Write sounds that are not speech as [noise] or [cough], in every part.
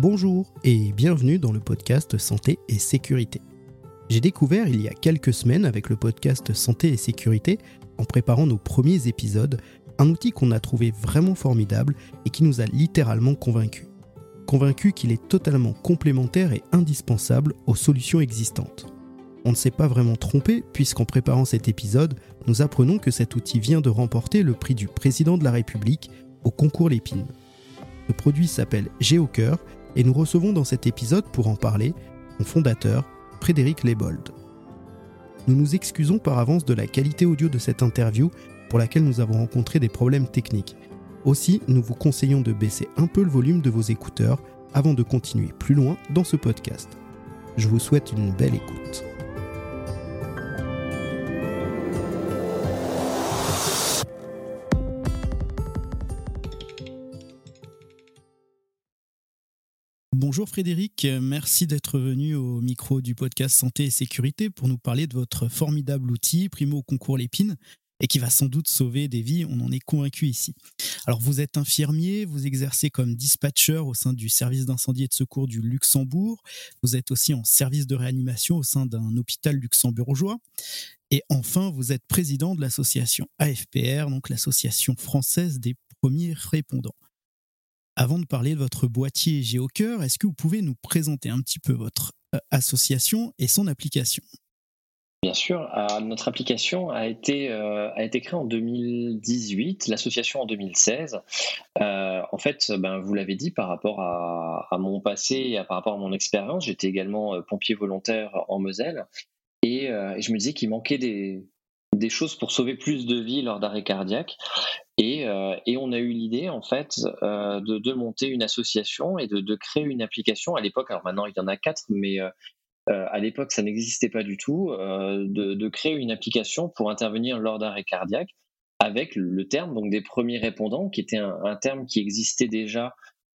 Bonjour et bienvenue dans le podcast Santé et Sécurité. J'ai découvert il y a quelques semaines avec le podcast Santé et Sécurité, en préparant nos premiers épisodes, un outil qu'on a trouvé vraiment formidable et qui nous a littéralement convaincus. Convaincus qu'il est totalement complémentaire et indispensable aux solutions existantes. On ne s'est pas vraiment trompé puisqu'en préparant cet épisode, nous apprenons que cet outil vient de remporter le prix du président de la République au concours Lépine. Le produit s'appelle GeoCœur et nous recevons dans cet épisode pour en parler son fondateur, Frédéric Lebold. Nous nous excusons par avance de la qualité audio de cette interview pour laquelle nous avons rencontré des problèmes techniques. Aussi, nous vous conseillons de baisser un peu le volume de vos écouteurs avant de continuer plus loin dans ce podcast. Je vous souhaite une belle écoute. Bonjour Frédéric, merci d'être venu au micro du podcast Santé et Sécurité pour nous parler de votre formidable outil Primo Concours Lépine et qui va sans doute sauver des vies, on en est convaincu ici. Alors vous êtes infirmier, vous exercez comme dispatcher au sein du service d'incendie et de secours du Luxembourg, vous êtes aussi en service de réanimation au sein d'un hôpital luxembourgeois et enfin vous êtes président de l'association AFPR, donc l'association française des premiers répondants. Avant de parler de votre boîtier GeoCœur, est-ce que vous pouvez nous présenter un petit peu votre euh, association et son application? Bien sûr, notre application a été, euh, a été créée en 2018, l'association en 2016. Euh, en fait, ben, vous l'avez dit, par rapport à, mon passé et par rapport à mon expérience, j'étais également pompier volontaire en Moselle. Et je me disais qu'il manquait des, des choses pour sauver plus de vies lors d'arrêt cardiaque. Euh, et, on a eu l'idée, en fait, euh, de, monter une association et de, créer une application. À l'époque, alors maintenant, il y en a quatre, mais euh, à l'époque, ça n'existait pas du tout, de, créer une application pour intervenir lors d'arrêt cardiaque avec le terme donc des premiers répondants, qui était un, terme qui existait déjà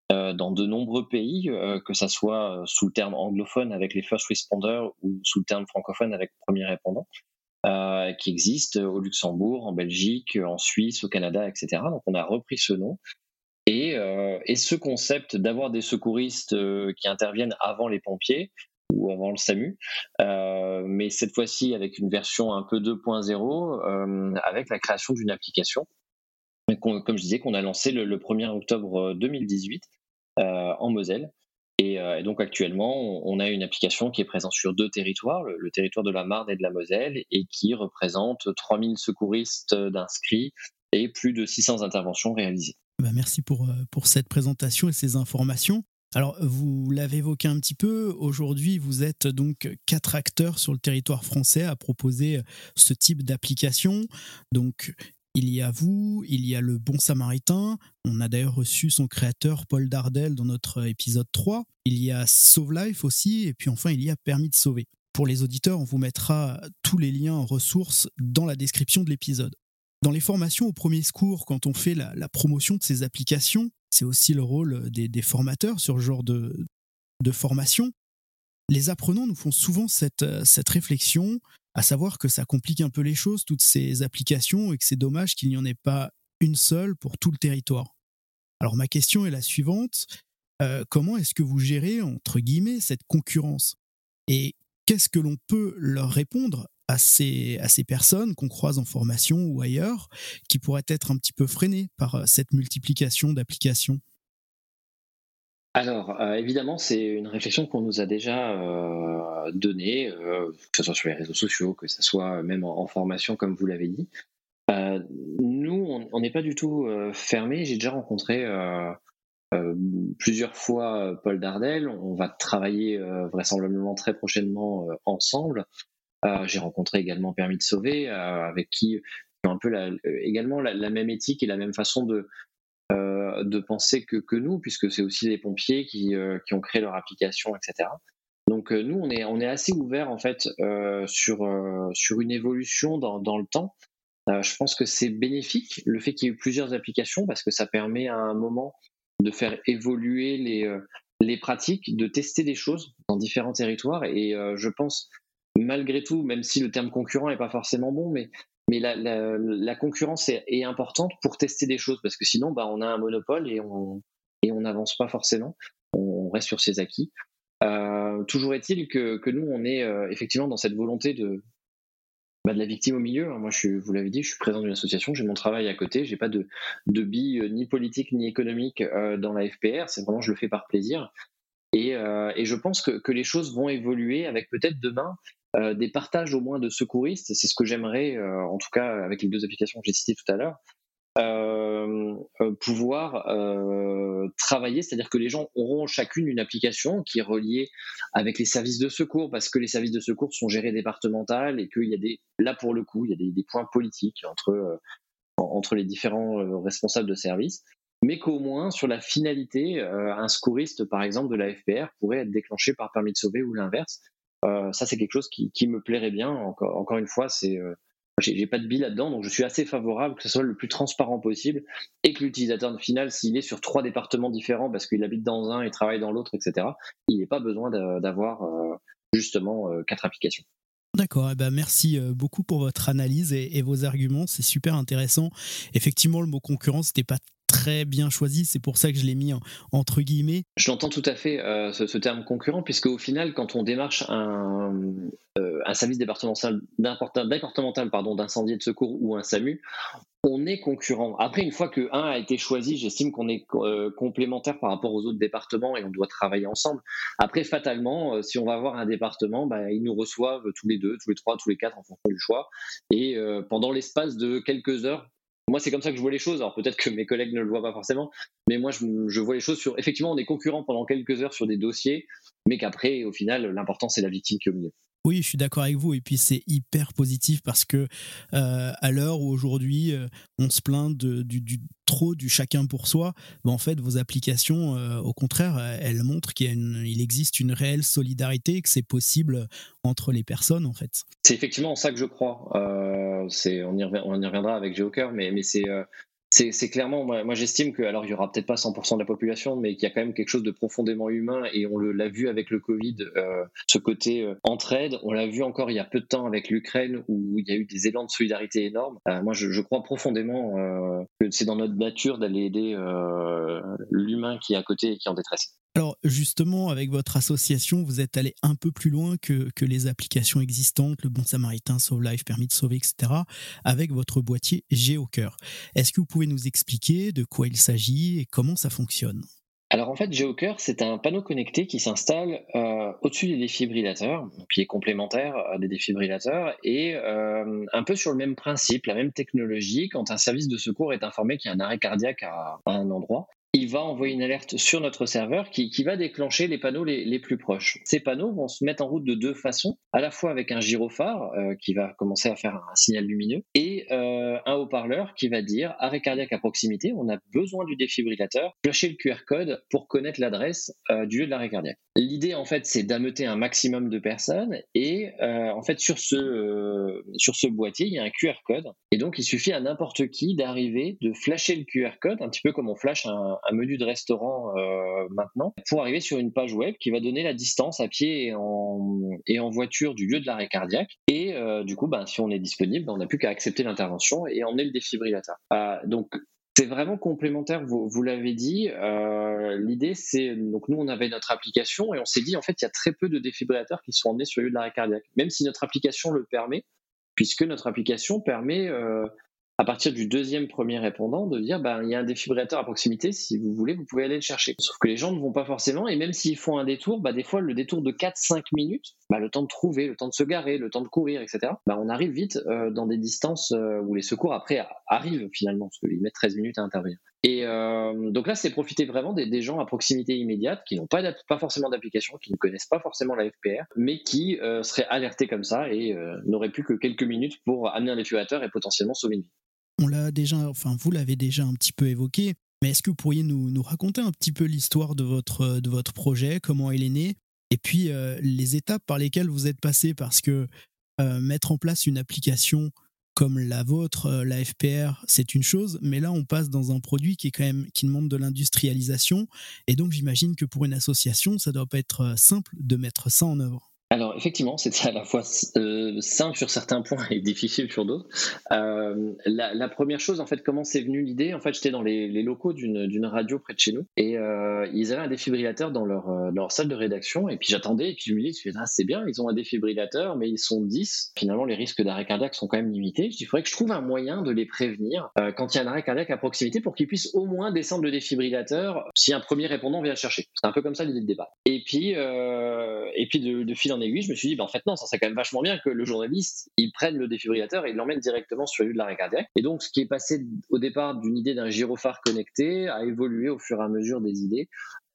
dans de nombreux pays, que ce soit sous le terme anglophone avec les first responders ou sous le terme francophone avec premiers répondants. Euh, qui existe au Luxembourg, en Belgique, en Suisse, au Canada, etc. Donc on a repris ce nom. Et, euh, ce concept d'avoir des secouristes euh, qui interviennent avant les pompiers ou avant le SAMU, mais cette fois-ci avec une version un peu 2.0, avec la création d'une application, comme je disais, qu'on a lancé le, le 1er octobre 2018 en Moselle. Euh, et, donc actuellement, on a une application qui est présente sur deux territoires, le, territoire de la Marne et de la Moselle, et qui représente 3000 secouristes d'inscrits et plus de 600 interventions réalisées. Bah, merci pour, euh, pour cette présentation et ces informations. Alors, vous l'avez évoqué un petit peu, aujourd'hui, vous êtes donc quatre acteurs sur le territoire français à proposer ce type d'application. Donc, il y a vous, il y a le Bon Samaritain. On a d'ailleurs reçu son créateur Paul Dardel dans notre épisode 3. Il y a Sauve Life aussi. Et puis enfin, il y a Permis de sauver. Pour les auditeurs, on vous mettra tous les liens en ressources dans la description de l'épisode. Dans les formations au premier secours, quand on fait la, promotion de ces applications, c'est aussi le rôle des, formateurs sur ce genre de, formation. Les apprenants nous font souvent cette réflexion à savoir que ça complique un peu les choses, toutes ces applications, et que c'est dommage qu'il n'y en ait pas une seule pour tout le territoire. Alors ma question est la suivante, euh, comment est-ce que vous gérez, entre guillemets, cette concurrence? Et qu'est-ce que l'on peut leur répondre à ces, à ces personnes qu'on croise en formation ou ailleurs, qui pourraient être un petit peu freinées par euh, cette multiplication d'applications? Alors, euh, évidemment, c'est une réflexion qu'on nous a déjà euh, donnée, euh, que ce soit sur les réseaux sociaux, que ce soit même en, formation, comme vous l'avez dit. nous, on n'est pas du tout fermé. J'ai déjà rencontré plusieurs fois Paul Dardel. On va travailler vraisemblablement très prochainement ensemble. J'ai rencontré également Permis de Sauver, avec qui un peu également la, même éthique et la même façon de, de penser que, que nous, puisque c'est aussi les pompiers qui, euh, qui, ont créé leur application, etc. Donc euh, nous, on est, on est assez ouvert en fait sur, sur une évolution dans, dans le temps. je pense que c'est bénéfique le fait qu'il y ait eu plusieurs applications parce que ça permet à un moment de faire évoluer les, les pratiques, de tester des choses dans différents territoires. Et je pense, malgré tout, même si le terme concurrent n'est pas forcément bon, mais mais la, concurrence est, importante pour tester des choses parce que sinon, bah, on a un monopole et on n'avance pas forcément. On, reste sur ses acquis. toujours est-il que, nous, on est effectivement dans cette volonté de, bah, de la victime au milieu. Hein. Moi, je vous l'avez dit, je suis président d'une association, j'ai mon travail à côté, j'ai pas de, de billes euh, ni politique ni économique euh, dans la FPR, c'est vraiment je le fais par plaisir. Et, euh, je pense que, les choses vont évoluer avec peut-être demain des partages au moins de secouristes. C'est ce que j'aimerais, en tout cas avec les deux applications que j'ai citées tout à l'heure, euh, euh, pouvoir euh, travailler, c'est-à-dire que les gens auront chacune une application qui est reliée avec les services de secours, parce que les services de secours sont gérés départemental et qu'il y a des, là pour le coup, il y a des points politiques entre, entre les différents responsables de services, mais qu'au moins sur la finalité, un secouriste par exemple de la FPR pourrait être déclenché par permis de sauver ou l'inverse. Ça c'est quelque chose qui, me plairait bien. Encore, une fois, c'est j'ai pas de bill là-dedans, donc je suis assez favorable que ce soit le plus transparent possible et que l'utilisateur final, s'il est sur trois départements différents parce qu'il habite dans un et travaille dans l'autre, etc., il n'ait pas besoin d'avoir euh, justement euh, quatre applications. D'accord, eh ben merci euh, beaucoup pour votre analyse et vos arguments, c'est super intéressant. Effectivement, le mot concurrence n'était pas très bien choisi. C'est pour ça que je l'ai mis entre guillemets. Je l'entends tout à fait, euh, ce, terme concurrent, puisque au final, quand on démarche un, euh, un service départemental, départemental d'incendie et de secours ou un SAMU, on est concurrent. Après, une fois que un a été choisi, j'estime qu'on est euh, complémentaire par rapport aux autres départements et on doit travailler ensemble. Après, fatalement, si on va avoir un département, bah, ils nous reçoivent tous les deux, tous les trois, tous les quatre en fonction du choix. Et pendant l'espace de quelques heures, moi, c'est comme ça que je vois les choses. Alors peut-être que mes collègues ne le voient pas forcément, mais moi, je, vois les choses sur. Effectivement, on est concurrents pendant quelques heures sur des dossiers, mais qu'après, au final, l'important, c'est la victime qui est au milieu. Oui, je suis d'accord avec vous. Et puis c'est hyper positif parce que euh, à l'heure où aujourd'hui euh, on se plaint de, du, trop du chacun pour soi, ben, en fait vos applications, euh, au contraire, elles montrent qu'il existe une réelle solidarité et que c'est possible entre les personnes en fait. C'est effectivement ça que je crois. c'est on y, reviendra avec Geoker, mais mais c'est c'est clairement, moi, j'estime que, alors il y aura peut-être pas 100% de la population, mais qu'il y a quand même quelque chose de profondément humain et on l'a vu avec le Covid, euh, ce côté euh, entraide. On l'a vu encore il y a peu de temps avec l'Ukraine où il y a eu des élans de solidarité énormes. Euh, moi, je, je, crois profondément que c'est dans notre nature d'aller aider l'humain qui est à côté et qui est en détresse. Alors justement, avec votre association, vous êtes allé un peu plus loin que, les applications existantes, le Bon Samaritain, Sauve Life, Permis de Sauver, etc., avec votre boîtier GeoCœur. Est-ce que vous pouvez nous expliquer de quoi il s'agit et comment ça fonctionne? Alors en fait, GeoCœur, c'est un panneau connecté qui s'installe euh, au-dessus des défibrillateurs, qui est complémentaire euh, des défibrillateurs, et euh, un peu sur le même principe, la même technologie. Quand un service de secours est informé qu'il y a un arrêt cardiaque à un endroit, il va envoyer une alerte sur notre serveur qui, va déclencher les panneaux les, plus proches. Ces panneaux vont se mettre en route de deux façons, à la fois avec un gyrophare euh, qui va commencer à faire un signal lumineux et euh, un haut-parleur qui va dire arrêt cardiaque à proximité, on a besoin du défibrillateur, flasher le QR code pour connaître l'adresse euh, du lieu de l'arrêt cardiaque. L'idée en fait c'est d'ameuter un maximum de personnes et en fait sur ce, sur ce boîtier il y a un QR code et donc il suffit à n'importe qui d'arriver, de flasher le QR code, un petit peu comme on flash un, un menu de restaurant euh, maintenant, pour arriver sur une page web qui va donner la distance à pied et en, voiture du lieu de l'arrêt cardiaque. Et euh, du coup, ben, si on est disponible, on n'a plus qu'à accepter l'intervention et emmener le défibrillateur. Euh, donc, c'est vraiment complémentaire, vous, vous l'avez dit. L'idée, c'est donc nous, on avait notre application et on s'est dit en fait, il y a très peu de défibrillateurs qui sont emmenés sur le lieu de l'arrêt cardiaque, même si notre application le permet, puisque notre application permet à partir du deuxième premier répondant de dire ben, il y a un défibrillateur à proximité, si vous voulez, vous pouvez aller le chercher. Sauf que les gens ne vont pas forcément, et même s'ils font un détour, bah, des fois le détour de 4-5 minutes, bah, le temps de trouver, le temps de se garer, le temps de courir, etc., bah, on arrive vite euh, dans des distances euh, où les secours après arrivent finalement, parce qu'ils mettent 13 minutes à intervenir. Et euh, donc là, c'est profiter vraiment des, gens à proximité immédiate qui n'ont pas, forcément d'application, qui ne connaissent pas forcément la FPR, mais qui seraient alertés comme ça et n'auraient plus que quelques minutes pour amener un défibrillateur et potentiellement sauver une vie. On l'a déjà, enfin vous l'avez déjà un petit peu évoqué, mais est-ce que vous pourriez nous, raconter un petit peu l'histoire de votre, de votre projet, comment il est né, et puis euh, les étapes par lesquelles vous êtes passé, parce que euh, mettre en place une application comme la vôtre, euh, la FPR, c'est une chose, mais là on passe dans un produit qui est quand même qui demande de l'industrialisation, et donc j'imagine que pour une association, ça doit pas être simple de mettre ça en œuvre. Alors effectivement, c'était à la fois euh, simple sur certains points et [laughs] difficile sur d'autres. Euh, la, première chose, en fait, comment c'est venu l'idée? En fait, j'étais dans les, locaux d'une radio près de chez nous et euh, ils avaient un défibrillateur dans leur, leur salle de rédaction et puis j'attendais et puis je me dis, ah, c'est bien, ils ont un défibrillateur, mais ils sont 10. Finalement, les risques d'arrêt cardiaque sont quand même limités. Je dis, il faudrait que je trouve un moyen de les prévenir quand il y a un arrêt cardiaque à proximité pour qu'ils puissent au moins descendre le défibrillateur si un premier répondant vient le chercher. C'est un peu comme ça l'idée de débat. Et puis, et puis de, de fil en je me suis dit, bah, en fait, non, ça serait quand même vachement bien que le journaliste, il prenne le défibrillateur et l'emmène directement sur le lieu de l'arrêt cardiaque. Et donc, ce qui est passé au départ d'une idée d'un gyrophare connecté a évolué au fur et à mesure des idées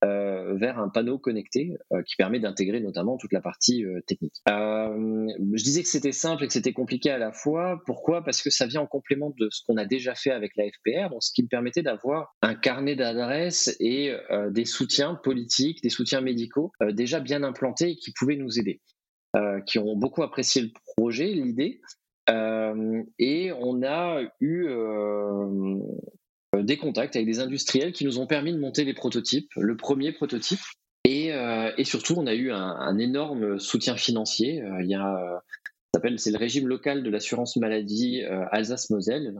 euh, vers un panneau connecté euh, qui permet d'intégrer notamment toute la partie euh, technique. je disais que c'était simple et que c'était compliqué à la fois. Pourquoi? Parce que ça vient en complément de ce qu'on a déjà fait avec la FPR, donc ce qui me permettait d'avoir un carnet d'adresses et des soutiens politiques, des soutiens médicaux déjà bien implantés et qui pouvaient nous aider. qui ont beaucoup apprécié le projet, l'idée, et on a eu des contacts avec des industriels qui nous ont permis de monter les prototypes, le premier prototype. Et, euh, surtout, on a eu un, énorme soutien financier. Euh, il y a c'est le régime local de l'assurance maladie Alsace-Moselle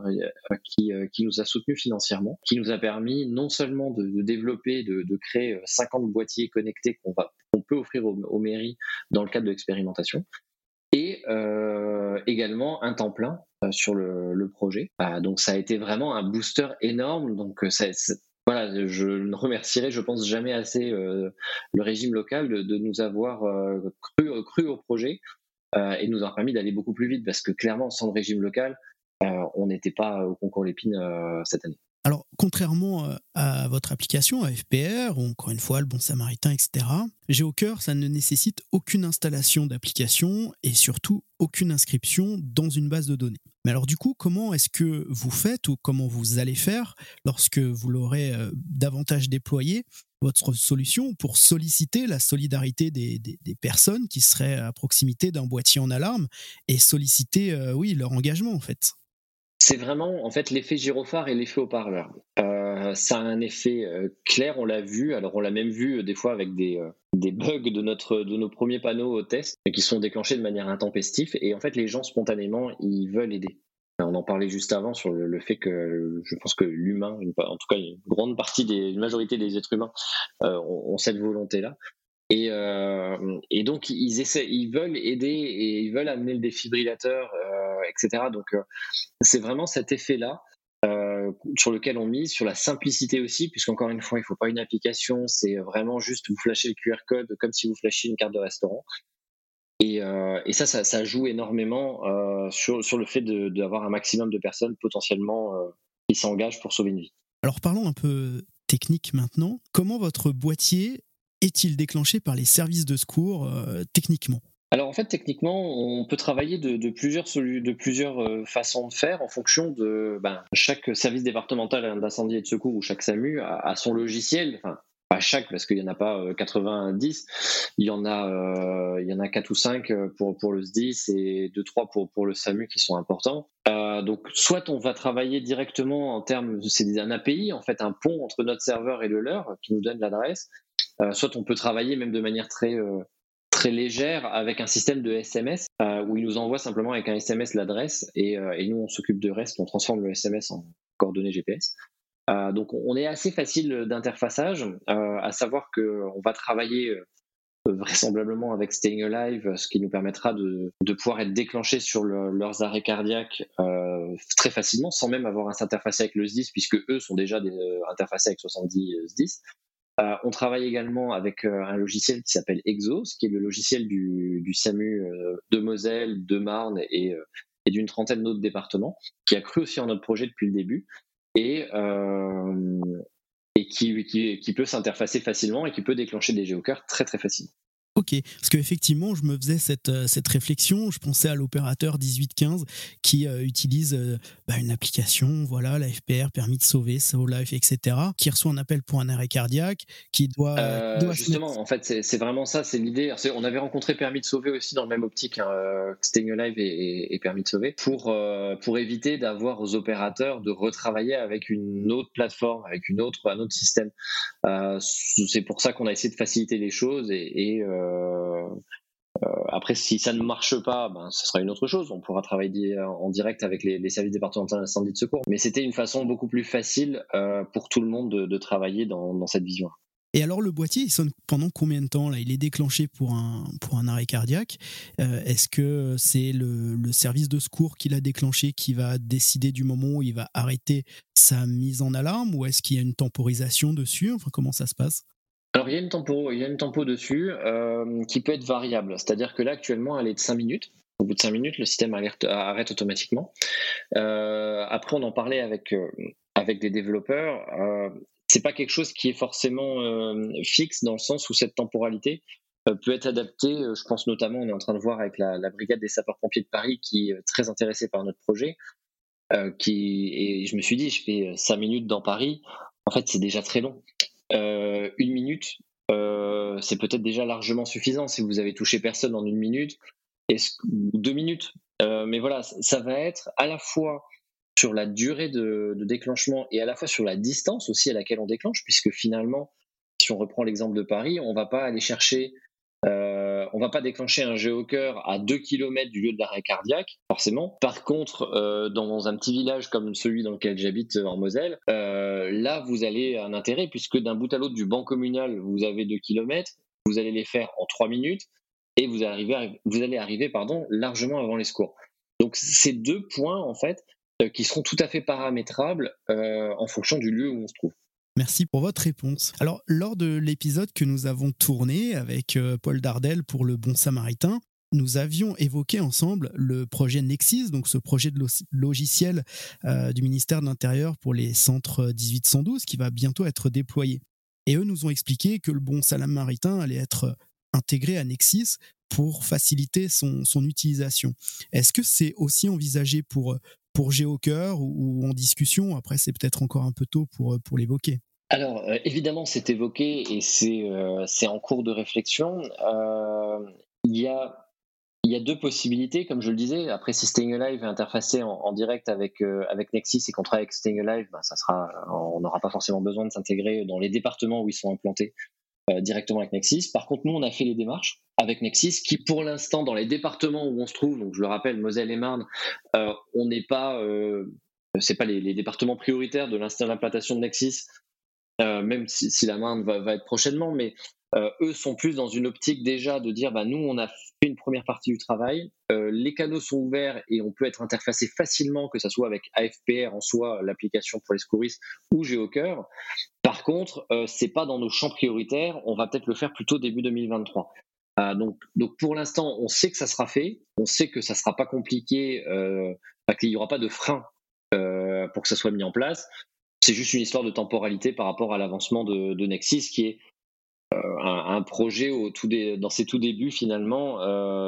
qui, nous a soutenus financièrement, qui nous a permis non seulement de, développer, de, créer 50 boîtiers connectés qu'on peut offrir aux, mairies dans le cadre de l'expérimentation, et également un temps plein euh, sur le, projet. Euh, donc ça a été vraiment un booster énorme. Donc euh, voilà, je ne remercierai, je pense, jamais assez le régime local de, nous avoir cru, cru, au projet et nous a permis d'aller beaucoup plus vite parce que clairement, sans le régime local, on n'était pas au concours Lépine cette année. Alors, contrairement euh, à votre application, à FPR, ou encore une fois le Bon Samaritain, etc., GeoCœur, ça ne nécessite aucune installation d'application et surtout aucune inscription dans une base de données. Mais alors du coup, comment est-ce que vous faites ou comment vous allez faire lorsque vous l'aurez euh, davantage déployé votre solution pour solliciter la solidarité des, personnes qui seraient à proximité d'un boîtier en alarme et solliciter, euh, oui, leur engagement en fait? C'est vraiment en fait l'effet gyrophare et l'effet haut-parleur. Euh, ça a un effet euh, clair, on l'a vu. Alors on l'a même vu euh, des fois avec des, bugs de notre de nos premiers panneaux au test qui sont déclenchés de manière intempestive. Et en fait, les gens spontanément, ils veulent aider. On en parlait juste avant sur le, fait que je pense que l'humain, en tout cas une grande partie une majorité des êtres humains, ont, cette volonté-là. Et, et, donc ils essaient, ils veulent aider et ils veulent amener le défibrillateur etc. Donc euh, c'est vraiment cet effet-là euh, sur lequel on mise, sur la simplicité aussi, puisqu'encore une fois, il ne faut pas une application, c'est vraiment juste vous flasher le QR code comme si vous flashiez une carte de restaurant. Et, euh, ça, ça, joue énormément sur, sur, le fait d'avoir un maximum de personnes potentiellement qui s'engagent pour sauver une vie. Alors parlons un peu technique maintenant. Comment votre boîtier est-il déclenché par les services de secours techniquement? Alors en fait, techniquement, on peut travailler de, plusieurs, de plusieurs euh, façons de faire en fonction de ben, chaque service départemental d'incendie et de secours ou chaque SAMU a, son logiciel. Enfin, pas chaque parce qu'il n'y en a pas 90, euh, il y en a, euh, il y en a 4 ou 5 pour, pour le SDIS et 2-3 pour, pour le SAMU qui sont importants. donc soit on va travailler directement en termes, c'est un API en fait, un pont entre notre serveur et le leur qui nous donne l'adresse, soit on peut travailler même de manière très très légère avec un système de SMS euh, où il nous envoie simplement avec un SMS l'adresse et, euh, nous on s'occupe de reste, on transforme le SMS en coordonnées GPS. Euh, donc on est assez facile d'interfaçage, à savoir qu'on va travailler vraisemblablement avec Staying Alive, ce qui nous permettra de, de pouvoir être déclenchés sur leurs arrêts cardiaques très facilement, sans même avoir à s'interfacer avec le SDIS, puisque eux sont déjà des, interfacés avec 70 SDIS. Euh, on travaille également avec euh, un logiciel qui s'appelle Exos, qui est le logiciel du, SAMU euh, de Moselle, de Marne et, d'une trentaine d'autres départements, qui a cru aussi en notre projet depuis le début et, qui, peut s'interfacer facilement et qui peut déclencher des géocœurs très très facilement. Ok, parce qu'effectivement, je me faisais cette, euh, cette réflexion, je pensais à l'opérateur 1815 qui euh, utilise euh, bah, une application, voilà, la FPR, permis de sauver, So Life, etc., qui reçoit un appel pour un arrêt cardiaque, qui doit... justement, en fait, c'est vraiment ça, c'est l'idée. On avait rencontré Permis de sauver aussi dans le même optique, hein, Staying Alive et, Permis de sauver, pour, pour éviter d'avoir aux opérateurs de retravailler avec une autre plateforme, avec une autre, un autre système. c'est pour ça qu'on a essayé de faciliter les choses et... et euh, après, si ça ne marche pas, ben, ce sera une autre chose. On pourra travailler en direct avec les, services départementaux d'incendie de secours. Mais c'était une façon beaucoup plus facile pour tout le monde de, travailler dans, cette vision. Et alors le boîtier, il sonne pendant combien de temps là? Il est déclenché pour un, pour un arrêt cardiaque. Euh, est-ce que c'est le, le, service de secours qui l'a déclenché qui va décider du moment où il va arrêter sa mise en alarme? Ou est-ce qu'il y a une temporisation dessus? Enfin, comment ça se passe? Alors il y a une tempo, il y a une tempo dessus euh, qui peut être variable. C'est-à-dire que là actuellement elle est de 5 minutes. Au bout de 5 minutes, le système arrête, automatiquement. Euh, après, on en parlait avec, avec des développeurs c'est pas quelque chose qui est forcément euh, fixe dans le sens où cette temporalité euh, peut être adaptée. Euh, je pense notamment, on est en train de voir avec la, brigade des sapeurs-pompiers de Paris qui est très intéressée par notre projet. et je me suis dit, je fais 5 minutes dans Paris. En fait, c'est déjà très long. Une minute, c'est peut-être déjà largement suffisant si vous avez touché personne en une minute, deux minutes. mais voilà, ça va être à la fois sur la durée de, déclenchement et à la fois sur la distance aussi à laquelle on déclenche, puisque finalement, si on reprend l'exemple de Paris, on va pas aller chercher, euh, on va pas déclencher un géocœur à 2 km du lieu de l'arrêt cardiaque, forcément. Par contre, euh, dans un petit village comme celui dans lequel j'habite en Moselle, euh, là, vous allez un intérêt, puisque d'un bout à l'autre du banc communal, vous avez 2 km, vous allez les faire en 3 minutes, et vous, arrivez, vous allez arriver pardon, largement avant les secours. Donc ces deux points, en fait, euh, qui seront tout à fait paramétrables euh, en fonction du lieu où on se trouve. Merci pour votre réponse. Alors, lors de l'épisode que nous avons tourné avec euh, Paul Dardel pour le Bon Samaritain, nous avions évoqué ensemble le projet Nexis, donc ce projet de logiciel du ministère de l'Intérieur pour les centres 1812 qui va bientôt être déployé. Et eux nous ont expliqué que le Bon Samaritain allait être intégré à Nexis pour faciliter son, utilisation. Est-ce que c'est aussi envisagé pour pour Géocœur ou, en discussion? Après, c'est peut-être encore un peu tôt pour, pour l'évoquer. Alors, euh, évidemment, c'est évoqué et c'est euh, en cours de réflexion. Euh, il y a il y a deux possibilités, comme je le disais. Après, si Staying Alive est interfacé en, direct avec, avec Nexis et qu'on travaille avec Staying Alive, ben, ça sera, on n'aura pas forcément besoin de s'intégrer dans les départements où ils sont implantés directement avec Nexis. Par contre, nous, on a fait les démarches avec Nexis, qui pour l'instant, dans les départements où on se trouve, donc je le rappelle, Moselle et Marne, on n'est pas, pas les, départements prioritaires de l'implantation de Nexis, même si, la Marne va, être prochainement, mais eux sont plus dans une optique déjà de dire, bah, nous, on a fait une première partie du travail, les canaux sont ouverts et on peut être interfacé facilement, que ce soit avec AFPR en soi, l'application pour les secouristes, ou GeoCœur. Par contre, c'est pas dans nos champs prioritaires, on va peut-être le faire plutôt début 2023. Euh, donc, pour l'instant, on sait que ça sera fait, on sait que ça sera pas compliqué, euh, qu'il n'y aura pas de frein euh, pour que ça soit mis en place. C'est juste une histoire de temporalité par rapport à l'avancement de, Nexis, qui est un, projet au tout dans ses tout débuts finalement,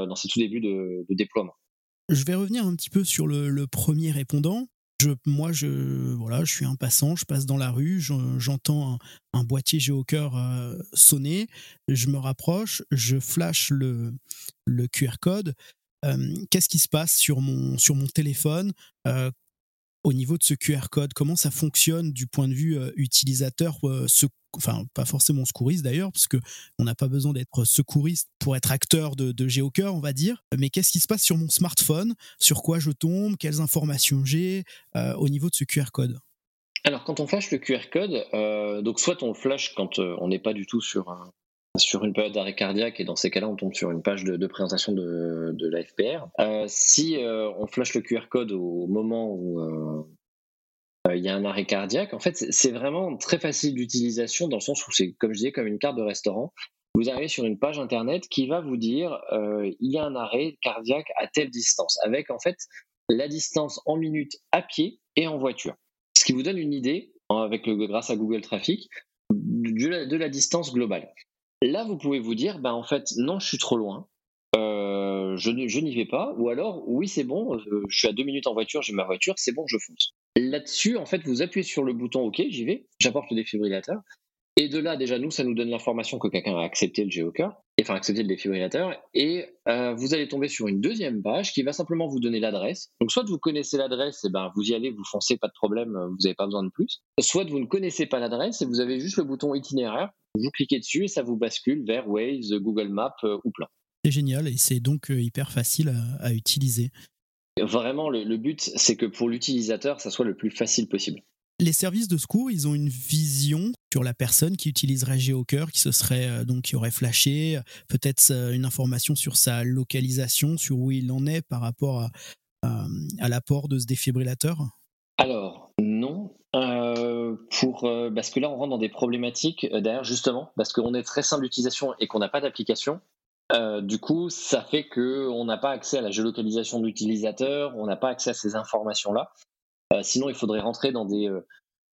dans ses tout débuts de, déploiement. Je vais revenir un petit peu sur le premier répondant moi, je, voilà, je suis un passant, je passe dans la rue, j'entends un, boîtier géocœur euh, sonner, je me rapproche, je flash le, QR code. Euh, qu'est-ce qui se passe sur mon, sur mon téléphone? Euh, au niveau de ce QR code Comment ça fonctionne du point de vue utilisateur enfin pas forcément secouriste d'ailleurs, parce que on n'a pas besoin d'être secouriste pour être acteur de, de on va dire. Mais qu'est-ce qui se passe sur mon smartphone? Sur quoi je tombe? Quelles informations j'ai? Euh, au niveau de ce QR code. Alors, quand on flash le QR code, euh, donc soit on flash quand euh, on n'est pas du tout sur, sur une période d'arrêt cardiaque, et dans ces cas-là, on tombe sur une page de, présentation de, de l'AFPR. si on flash le QR code au moment où, euh, il y a un arrêt cardiaque. En fait, c'est vraiment très facile d'utilisation dans le sens où c'est, comme je disais, comme une carte de restaurant. Vous arrivez sur une page internet qui va vous dire euh, il y a un arrêt cardiaque à telle distance, avec en fait la distance en minutes à pied et en voiture. Ce qui vous donne une idée, avec le, grâce à Google Traffic, de la distance globale. Là, vous pouvez vous dire, ben en fait, non, je suis trop loin. Euh, je, n'y vais pas, ou alors oui c'est bon, euh, je suis à deux minutes en voiture, j'ai ma voiture, c'est bon, je fonce. Là-dessus, en fait, vous appuyez sur le bouton OK, j'y vais, j'apporte le défibrillateur, et de là déjà nous ça nous donne l'information que quelqu'un a accepté le enfin accepté le défibrillateur, et euh, vous allez tomber sur une deuxième page qui va simplement vous donner l'adresse. Donc soit vous connaissez l'adresse, et ben vous y allez, vous foncez, pas de problème, vous n'avez pas besoin de plus. Soit vous ne connaissez pas l'adresse et vous avez juste le bouton itinéraire, vous cliquez dessus et ça vous bascule vers Waze, Google Maps ou plein. C'est génial et c'est donc hyper facile à, utiliser. Vraiment, le but, c'est que pour l'utilisateur, ça soit le plus facile possible les services de secours, ils ont une vision sur la personne qui utiliserait GeoCœur, qui se serait euh, donc qui aurait flashé, peut-être euh, une information sur sa localisation, sur où il en est par rapport à, l'apport de ce défibrillateur? Alors non, euh, pour parce que là on rentre dans des problématiques derrière justement parce qu'on est très simple d'utilisation et qu'on n'a pas d'application. du coup, ça fait qu'on n'a pas accès à la géolocalisation de l'utilisateur, on n'a pas accès à ces informations-là. Euh, sinon, il faudrait rentrer dans des, euh,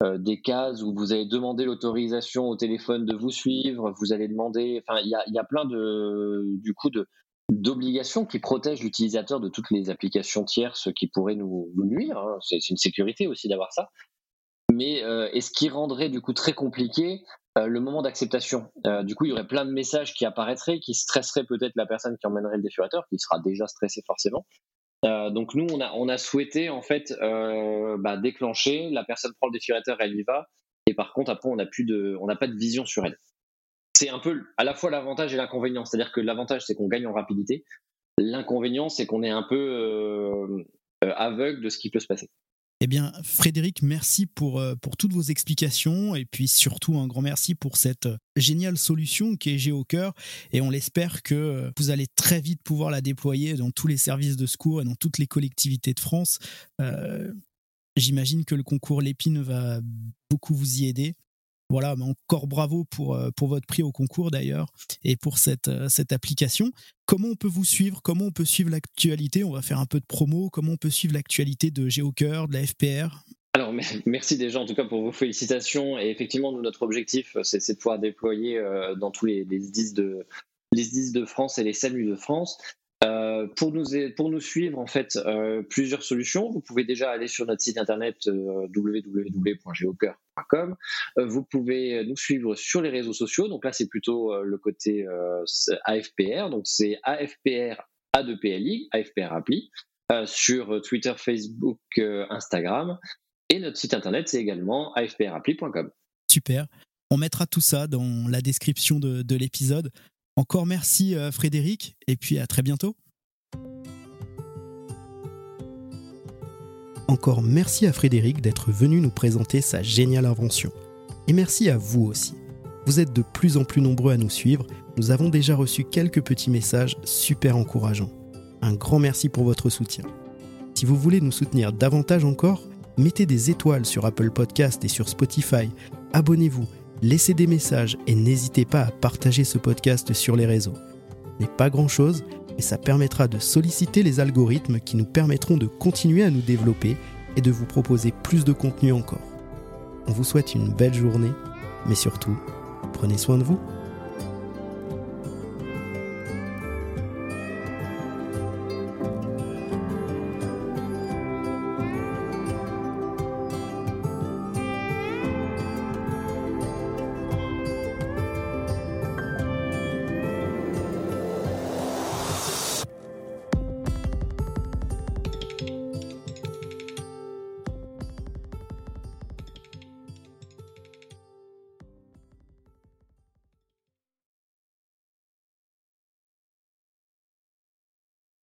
euh, des cases où vous allez demander l'autorisation au téléphone de vous suivre, vous allez demander, enfin, il y a, y a, plein de, du coup, de, d'obligations qui protègent l'utilisateur de toutes les applications tierces qui pourraient nous, nuire. Hein. C'est, une sécurité aussi d'avoir ça. Mais et ce qui rendrait du coup très compliqué le moment d'acceptation. du coup, il y aurait plein de messages qui apparaîtraient, qui stresseraient peut-être la personne qui emmènerait le défurateur, qui sera déjà stressée forcément, euh, donc nous, on a, souhaité en fait euh, bah, déclencher. La personne prend le défibrillateur, elle y va. Et par contre, après, on n'a on n'a pas de vision sur elle. C'est un peu à la fois l'avantage et l'inconvénient. C'est-à-dire que l'avantage, c'est qu'on gagne en rapidité. L'inconvénient, c'est qu'on est un peu euh, aveugle de ce qui peut se passer. Eh bien, Frédéric, merci pour, euh, pour toutes vos explications et puis surtout un grand merci pour cette euh, géniale solution qui est GeoCœur et on l'espère que euh, vous allez très vite pouvoir la déployer dans tous les services de secours et dans toutes les collectivités de France. J'imagine que le concours Lépine va beaucoup vous y aider. Voilà, mais encore bravo pour, euh, pour votre prix au concours d'ailleurs et pour cette, euh, cette application. Comment on peut vous suivre? Comment on peut suivre l'actualité? On va faire un peu de promo. Comment on peut suivre l'actualité de GeoCœur, de la FPR alors, merci déjà en tout cas pour vos félicitations. Et effectivement, notre objectif, c'est de pouvoir déployer euh, dans tous les, les 10 de, les 10 de France et les SAMU de France. Euh, pour, nous, suivre, en fait, euh, plusieurs solutions. Vous pouvez déjà aller sur notre site internet euh, www.geocoeur.com. vous pouvez nous suivre sur les réseaux sociaux. Donc là, c'est plutôt le côté AFPR. Donc c'est AFPR A2PLI, AFPR Appli, sur Twitter, Facebook, Instagram. Et notre site internet, c'est également afprappli.com. Super. On mettra tout ça dans la description de, de l'épisode. Encore merci euh, Frédéric et puis à très bientôt. Encore merci à Frédéric d'être venu nous présenter sa géniale invention. Et merci à vous aussi. Vous êtes de plus en plus nombreux à nous suivre. Nous avons déjà reçu quelques petits messages super encourageants. Un grand merci pour votre soutien. Si vous voulez nous soutenir davantage encore, mettez des étoiles sur Apple Podcast et sur Spotify. Abonnez-vous laissez des messages et n'hésitez pas à partager ce podcast sur les réseaux. Ce n'est pas grand-chose, et ça permettra de solliciter les algorithmes qui nous permettront de continuer à nous développer et de vous proposer plus de contenu encore. On vous souhaite une belle journée, mais surtout, prenez soin de vous.